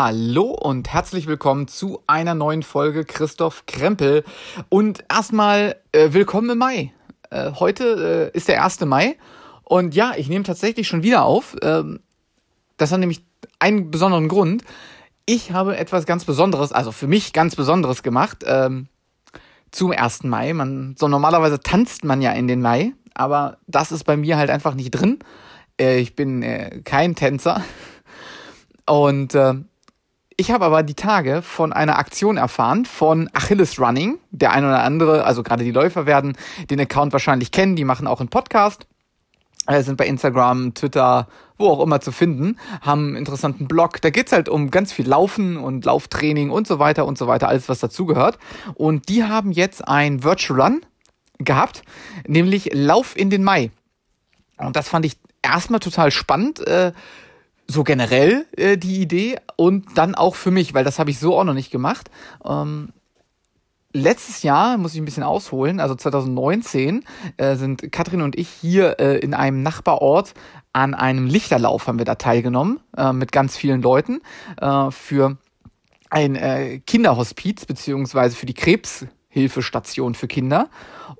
Hallo und herzlich willkommen zu einer neuen Folge Christoph Krempel. Und erstmal äh, willkommen im Mai. Äh, heute äh, ist der 1. Mai und ja, ich nehme tatsächlich schon wieder auf. Ähm, das hat nämlich einen besonderen Grund. Ich habe etwas ganz Besonderes, also für mich ganz Besonderes gemacht ähm, zum 1. Mai. Man, so normalerweise tanzt man ja in den Mai, aber das ist bei mir halt einfach nicht drin. Äh, ich bin äh, kein Tänzer. Und äh, ich habe aber die Tage von einer Aktion erfahren von Achilles Running. Der eine oder andere, also gerade die Läufer werden den Account wahrscheinlich kennen. Die machen auch einen Podcast, äh, sind bei Instagram, Twitter, wo auch immer zu finden, haben einen interessanten Blog. Da geht's halt um ganz viel Laufen und Lauftraining und so weiter und so weiter, alles was dazugehört. Und die haben jetzt ein Virtual Run gehabt, nämlich Lauf in den Mai. Und das fand ich erstmal total spannend. Äh, so generell äh, die Idee und dann auch für mich, weil das habe ich so auch noch nicht gemacht. Ähm, letztes Jahr, muss ich ein bisschen ausholen, also 2019, äh, sind Katrin und ich hier äh, in einem Nachbarort an einem Lichterlauf haben wir da teilgenommen, äh, mit ganz vielen Leuten, äh, für ein äh, Kinderhospiz, beziehungsweise für die Krebshilfestation für Kinder.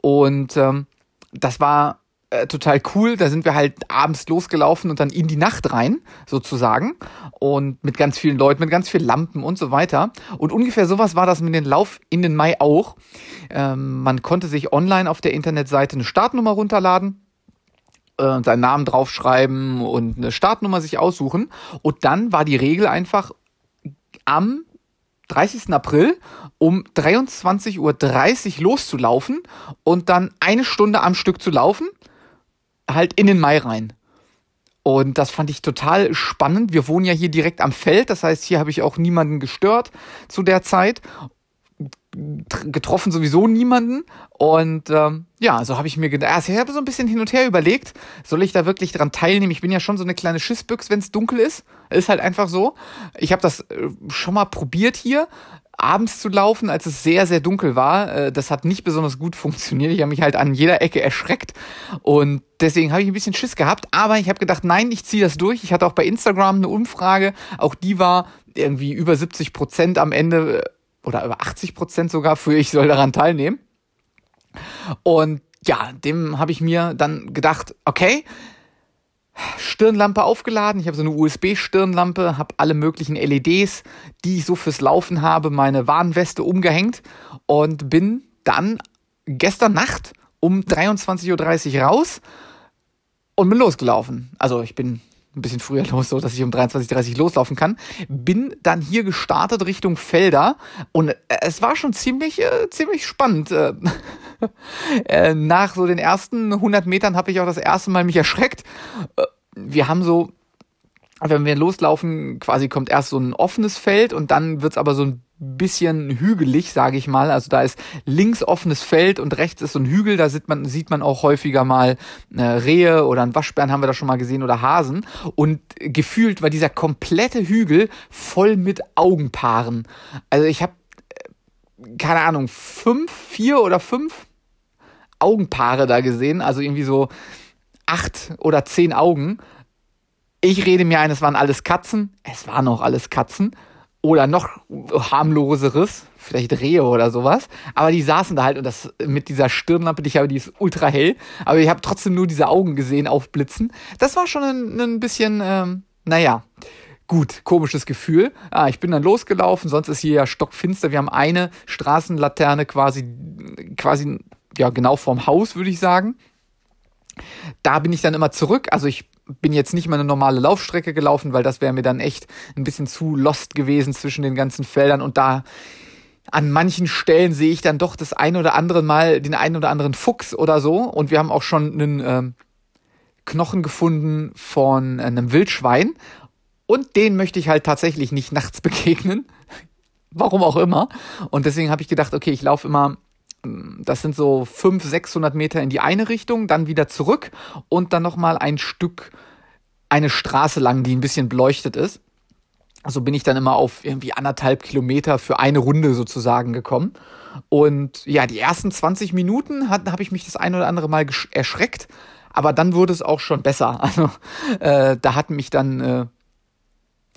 Und ähm, das war äh, total cool. Da sind wir halt abends losgelaufen und dann in die Nacht rein, sozusagen. Und mit ganz vielen Leuten, mit ganz vielen Lampen und so weiter. Und ungefähr sowas war das mit dem Lauf in den Mai auch. Ähm, man konnte sich online auf der Internetseite eine Startnummer runterladen äh, seinen Namen draufschreiben und eine Startnummer sich aussuchen. Und dann war die Regel einfach am 30. April um 23.30 Uhr loszulaufen und dann eine Stunde am Stück zu laufen halt in den Mai rein. Und das fand ich total spannend. Wir wohnen ja hier direkt am Feld, das heißt, hier habe ich auch niemanden gestört zu der Zeit. Getroffen sowieso niemanden. Und ähm, ja, so habe ich mir gedacht, also ich habe so ein bisschen hin und her überlegt, soll ich da wirklich dran teilnehmen? Ich bin ja schon so eine kleine Schissbüchs, wenn es dunkel ist. Ist halt einfach so. Ich habe das äh, schon mal probiert hier, abends zu laufen, als es sehr, sehr dunkel war. Äh, das hat nicht besonders gut funktioniert. Ich habe mich halt an jeder Ecke erschreckt und deswegen habe ich ein bisschen Schiss gehabt. Aber ich habe gedacht, nein, ich ziehe das durch. Ich hatte auch bei Instagram eine Umfrage. Auch die war irgendwie über 70 Prozent am Ende äh, oder über 80 Prozent sogar für ich soll daran teilnehmen. Und ja, dem habe ich mir dann gedacht, okay, Stirnlampe aufgeladen. Ich habe so eine USB-Stirnlampe, habe alle möglichen LEDs, die ich so fürs Laufen habe, meine Warnweste umgehängt und bin dann gestern Nacht um 23.30 Uhr raus und bin losgelaufen. Also ich bin ein bisschen früher los, so dass ich um 23.30 Uhr loslaufen kann. Bin dann hier gestartet Richtung Felder und es war schon ziemlich, äh, ziemlich spannend. Äh, äh nach so den ersten 100 Metern habe ich auch das erste Mal mich erschreckt. Äh, wir haben so, wenn wir loslaufen, quasi kommt erst so ein offenes Feld und dann wird's aber so ein bisschen hügelig, sage ich mal. Also da ist links offenes Feld und rechts ist so ein Hügel. Da sieht man, sieht man auch häufiger mal äh, Rehe oder ein Waschbären haben wir da schon mal gesehen oder Hasen. Und gefühlt war dieser komplette Hügel voll mit Augenpaaren. Also ich habe äh, keine Ahnung fünf, vier oder fünf Augenpaare da gesehen. Also irgendwie so acht oder zehn Augen. Ich rede mir ein, es waren alles Katzen. Es waren auch alles Katzen oder noch harmloseres, vielleicht Rehe oder sowas. Aber die saßen da halt und das mit dieser Stirnlampe, die ich habe, die ist ultra hell. Aber ich habe trotzdem nur diese Augen gesehen aufblitzen. Das war schon ein, ein bisschen, ähm, naja, gut, komisches Gefühl. Ah, ich bin dann losgelaufen, sonst ist hier ja stockfinster. Wir haben eine Straßenlaterne quasi, quasi, ja, genau vorm Haus, würde ich sagen. Da bin ich dann immer zurück. Also ich bin jetzt nicht mal eine normale Laufstrecke gelaufen, weil das wäre mir dann echt ein bisschen zu lost gewesen zwischen den ganzen Feldern und da an manchen Stellen sehe ich dann doch das ein oder andere Mal den einen oder anderen Fuchs oder so und wir haben auch schon einen ähm, Knochen gefunden von einem Wildschwein und den möchte ich halt tatsächlich nicht nachts begegnen. Warum auch immer. Und deswegen habe ich gedacht, okay, ich laufe immer das sind so 500, 600 Meter in die eine Richtung, dann wieder zurück und dann nochmal ein Stück eine Straße lang, die ein bisschen beleuchtet ist. So bin ich dann immer auf irgendwie anderthalb Kilometer für eine Runde sozusagen gekommen. Und ja, die ersten 20 Minuten habe ich mich das ein oder andere Mal erschreckt, aber dann wurde es auch schon besser. Also äh, da hat mich dann äh,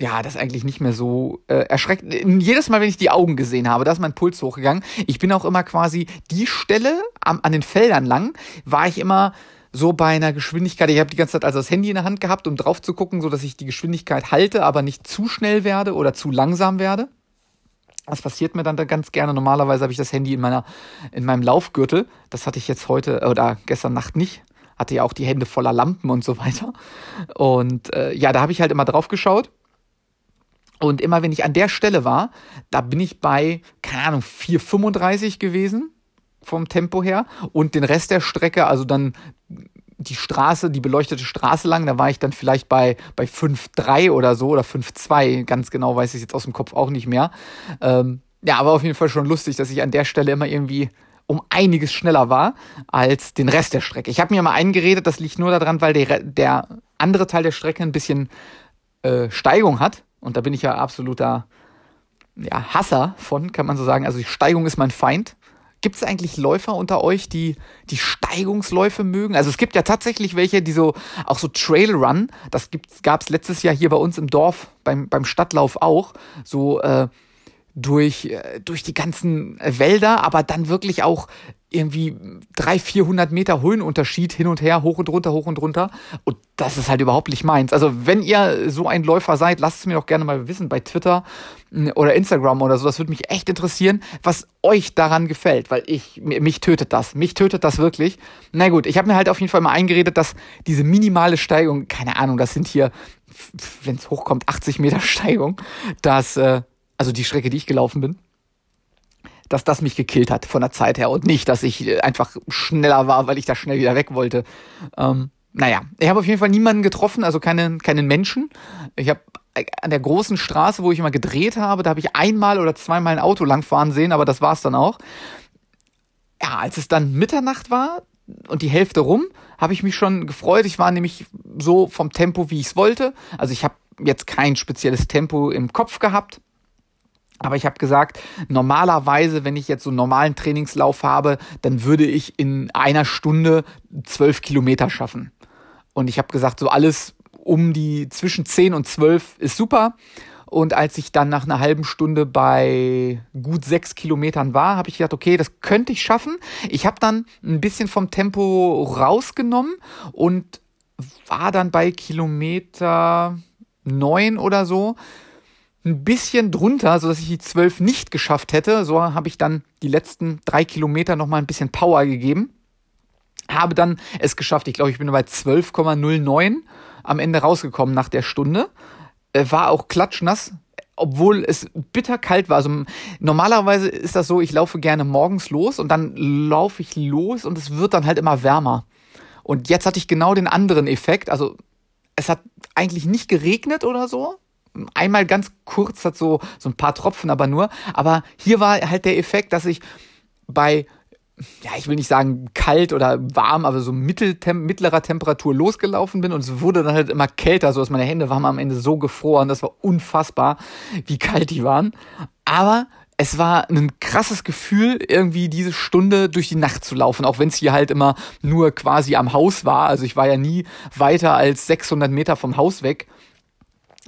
ja, das eigentlich nicht mehr so äh, erschreckt. Jedes Mal, wenn ich die Augen gesehen habe, da ist mein Puls hochgegangen. Ich bin auch immer quasi die Stelle am, an den Feldern lang, war ich immer so bei einer Geschwindigkeit. Ich habe die ganze Zeit also das Handy in der Hand gehabt, um drauf zu gucken, so dass ich die Geschwindigkeit halte, aber nicht zu schnell werde oder zu langsam werde. Das passiert mir dann da ganz gerne. Normalerweise habe ich das Handy in meiner in meinem Laufgürtel. Das hatte ich jetzt heute oder gestern Nacht nicht. Hatte ja auch die Hände voller Lampen und so weiter. Und äh, ja, da habe ich halt immer drauf geschaut und immer wenn ich an der Stelle war, da bin ich bei, keine Ahnung, 4,35 gewesen vom Tempo her. Und den Rest der Strecke, also dann die Straße, die beleuchtete Straße lang, da war ich dann vielleicht bei, bei 5,3 oder so oder 5,2. Ganz genau weiß ich jetzt aus dem Kopf auch nicht mehr. Ähm, ja, aber auf jeden Fall schon lustig, dass ich an der Stelle immer irgendwie um einiges schneller war als den Rest der Strecke. Ich habe mir mal eingeredet, das liegt nur daran, weil der, der andere Teil der Strecke ein bisschen äh, Steigung hat und da bin ich ja absoluter ja, Hasser von, kann man so sagen. Also die Steigung ist mein Feind. Gibt es eigentlich Läufer unter euch, die die Steigungsläufe mögen? Also es gibt ja tatsächlich welche, die so, auch so Trailrun, das gab es letztes Jahr hier bei uns im Dorf, beim, beim Stadtlauf auch, so äh, durch, äh, durch die ganzen Wälder, aber dann wirklich auch irgendwie 300, 400 Meter Höhenunterschied hin und her, hoch und runter, hoch und runter. Und das ist halt überhaupt nicht meins. Also wenn ihr so ein Läufer seid, lasst es mir doch gerne mal wissen bei Twitter hm, oder Instagram oder so. Das würde mich echt interessieren, was euch daran gefällt, weil ich, mich tötet das. Mich tötet das wirklich. Na gut, ich habe mir halt auf jeden Fall mal eingeredet, dass diese minimale Steigung, keine Ahnung, das sind hier, wenn es hochkommt, 80 Meter Steigung, dass, äh, also die Strecke, die ich gelaufen bin, dass das mich gekillt hat von der Zeit her und nicht, dass ich äh, einfach schneller war, weil ich da schnell wieder weg wollte. Ähm, naja, ich habe auf jeden Fall niemanden getroffen, also keinen, keinen Menschen. Ich habe äh, an der großen Straße, wo ich immer gedreht habe, da habe ich einmal oder zweimal ein Auto langfahren sehen, aber das war es dann auch. Ja, als es dann Mitternacht war und die Hälfte rum, habe ich mich schon gefreut. Ich war nämlich so vom Tempo, wie ich es wollte. Also ich habe jetzt kein spezielles Tempo im Kopf gehabt. Aber ich habe gesagt, normalerweise, wenn ich jetzt so einen normalen Trainingslauf habe, dann würde ich in einer Stunde zwölf Kilometer schaffen. Und ich habe gesagt, so alles um die zwischen zehn und zwölf ist super. Und als ich dann nach einer halben Stunde bei gut sechs Kilometern war, habe ich gedacht, okay, das könnte ich schaffen. Ich habe dann ein bisschen vom Tempo rausgenommen und war dann bei Kilometer neun oder so ein bisschen drunter, so dass ich die zwölf nicht geschafft hätte. So habe ich dann die letzten drei Kilometer nochmal ein bisschen Power gegeben. Habe dann es geschafft. Ich glaube, ich bin bei 12,09 am Ende rausgekommen nach der Stunde. Äh, war auch klatschnass, obwohl es bitterkalt war. Also normalerweise ist das so, ich laufe gerne morgens los und dann laufe ich los und es wird dann halt immer wärmer. Und jetzt hatte ich genau den anderen Effekt. Also es hat eigentlich nicht geregnet oder so, einmal ganz kurz hat so, so ein paar Tropfen aber nur. Aber hier war halt der Effekt, dass ich bei, ja, ich will nicht sagen kalt oder warm, aber so mitteltem mittlerer Temperatur losgelaufen bin und es wurde dann halt immer kälter, so dass meine Hände waren am Ende so gefroren. Das war unfassbar, wie kalt die waren. Aber es war ein krasses Gefühl, irgendwie diese Stunde durch die Nacht zu laufen, auch wenn es hier halt immer nur quasi am Haus war. Also ich war ja nie weiter als 600 Meter vom Haus weg.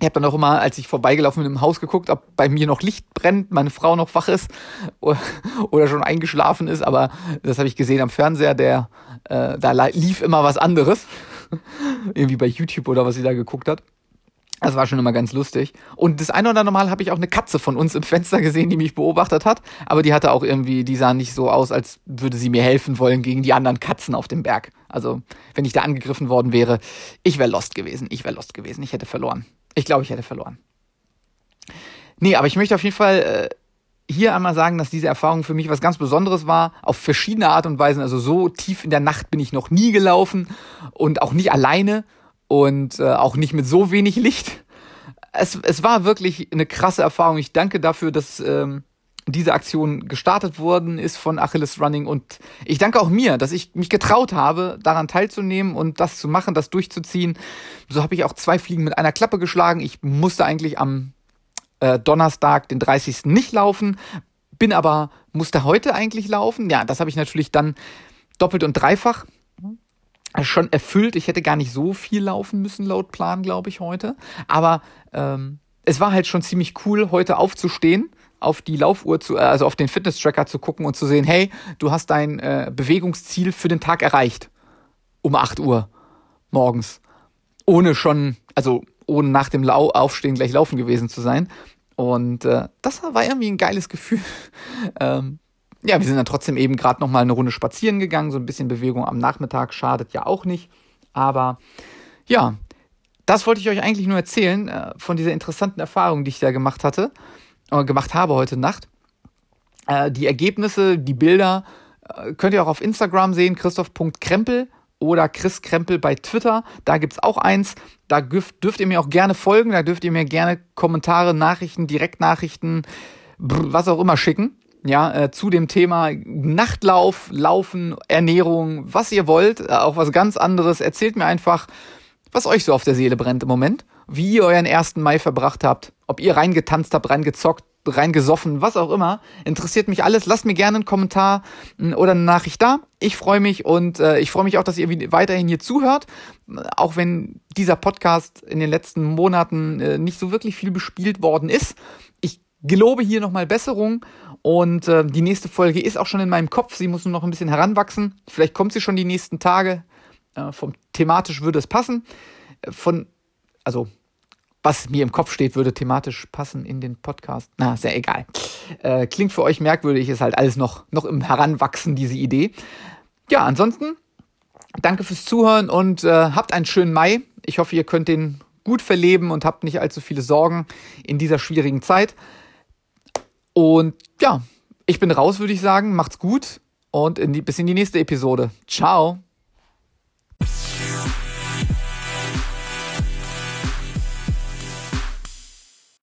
Ich habe dann auch immer, als ich vorbeigelaufen bin, im Haus geguckt, ob bei mir noch Licht brennt, meine Frau noch wach ist oder schon eingeschlafen ist. Aber das habe ich gesehen am Fernseher, der äh, da lief immer was anderes. Irgendwie bei YouTube oder was sie da geguckt hat. Das war schon immer ganz lustig. Und das eine oder andere Mal habe ich auch eine Katze von uns im Fenster gesehen, die mich beobachtet hat. Aber die hatte auch irgendwie, die sah nicht so aus, als würde sie mir helfen wollen gegen die anderen Katzen auf dem Berg. Also, wenn ich da angegriffen worden wäre, ich wäre lost gewesen. Ich wäre lost gewesen. Ich hätte verloren. Ich glaube, ich hätte verloren. Nee, aber ich möchte auf jeden Fall äh, hier einmal sagen, dass diese Erfahrung für mich was ganz Besonderes war, auf verschiedene Art und Weisen. Also so tief in der Nacht bin ich noch nie gelaufen und auch nicht alleine und äh, auch nicht mit so wenig Licht. Es, es war wirklich eine krasse Erfahrung. Ich danke dafür, dass ähm, diese Aktion gestartet worden ist von Achilles Running und ich danke auch mir, dass ich mich getraut habe, daran teilzunehmen und das zu machen, das durchzuziehen. So habe ich auch zwei Fliegen mit einer Klappe geschlagen. Ich musste eigentlich am äh, Donnerstag, den 30. nicht laufen, bin aber, musste heute eigentlich laufen. Ja, das habe ich natürlich dann doppelt und dreifach schon erfüllt. Ich hätte gar nicht so viel laufen müssen laut Plan, glaube ich, heute. Aber ähm, es war halt schon ziemlich cool, heute aufzustehen, auf die Laufuhr zu, äh, also auf den Fitness-Tracker zu gucken und zu sehen, hey, du hast dein äh, Bewegungsziel für den Tag erreicht. Um 8 Uhr morgens. Ohne schon, also ohne nach dem Lau Aufstehen gleich laufen gewesen zu sein. Und äh, das war irgendwie ein geiles Gefühl. ähm, ja, wir sind dann trotzdem eben gerade noch mal eine Runde spazieren gegangen. So ein bisschen Bewegung am Nachmittag schadet ja auch nicht. Aber ja, das wollte ich euch eigentlich nur erzählen äh, von dieser interessanten Erfahrung, die ich da gemacht hatte, äh, gemacht habe heute Nacht. Äh, die Ergebnisse, die Bilder äh, könnt ihr auch auf Instagram sehen, christoph.krempel oder Chris Krempel bei Twitter. Da gibt es auch eins. Da dürft, dürft ihr mir auch gerne folgen. Da dürft ihr mir gerne Kommentare, Nachrichten, Direktnachrichten, was auch immer schicken. Ja, äh, zu dem Thema Nachtlauf, Laufen, Ernährung, was ihr wollt, äh, auch was ganz anderes. Erzählt mir einfach, was euch so auf der Seele brennt im Moment, wie ihr euren ersten Mai verbracht habt, ob ihr reingetanzt habt, reingezockt, reingesoffen, was auch immer. Interessiert mich alles. Lasst mir gerne einen Kommentar hm, oder eine Nachricht da. Ich freue mich und äh, ich freue mich auch, dass ihr weiterhin hier zuhört. Auch wenn dieser Podcast in den letzten Monaten äh, nicht so wirklich viel bespielt worden ist. Ich gelobe hier nochmal Besserung und äh, die nächste Folge ist auch schon in meinem Kopf. Sie muss nur noch ein bisschen heranwachsen. Vielleicht kommt sie schon die nächsten Tage. Äh, vom thematisch würde es passen. Äh, von, also, was mir im Kopf steht, würde thematisch passen in den Podcast. Na, sehr egal. Äh, klingt für euch merkwürdig, ist halt alles noch, noch im Heranwachsen, diese Idee. Ja, ansonsten, danke fürs Zuhören und äh, habt einen schönen Mai. Ich hoffe, ihr könnt den gut verleben und habt nicht allzu viele Sorgen in dieser schwierigen Zeit. Und ja, ich bin raus, würde ich sagen. Macht's gut und in die, bis in die nächste Episode. Ciao.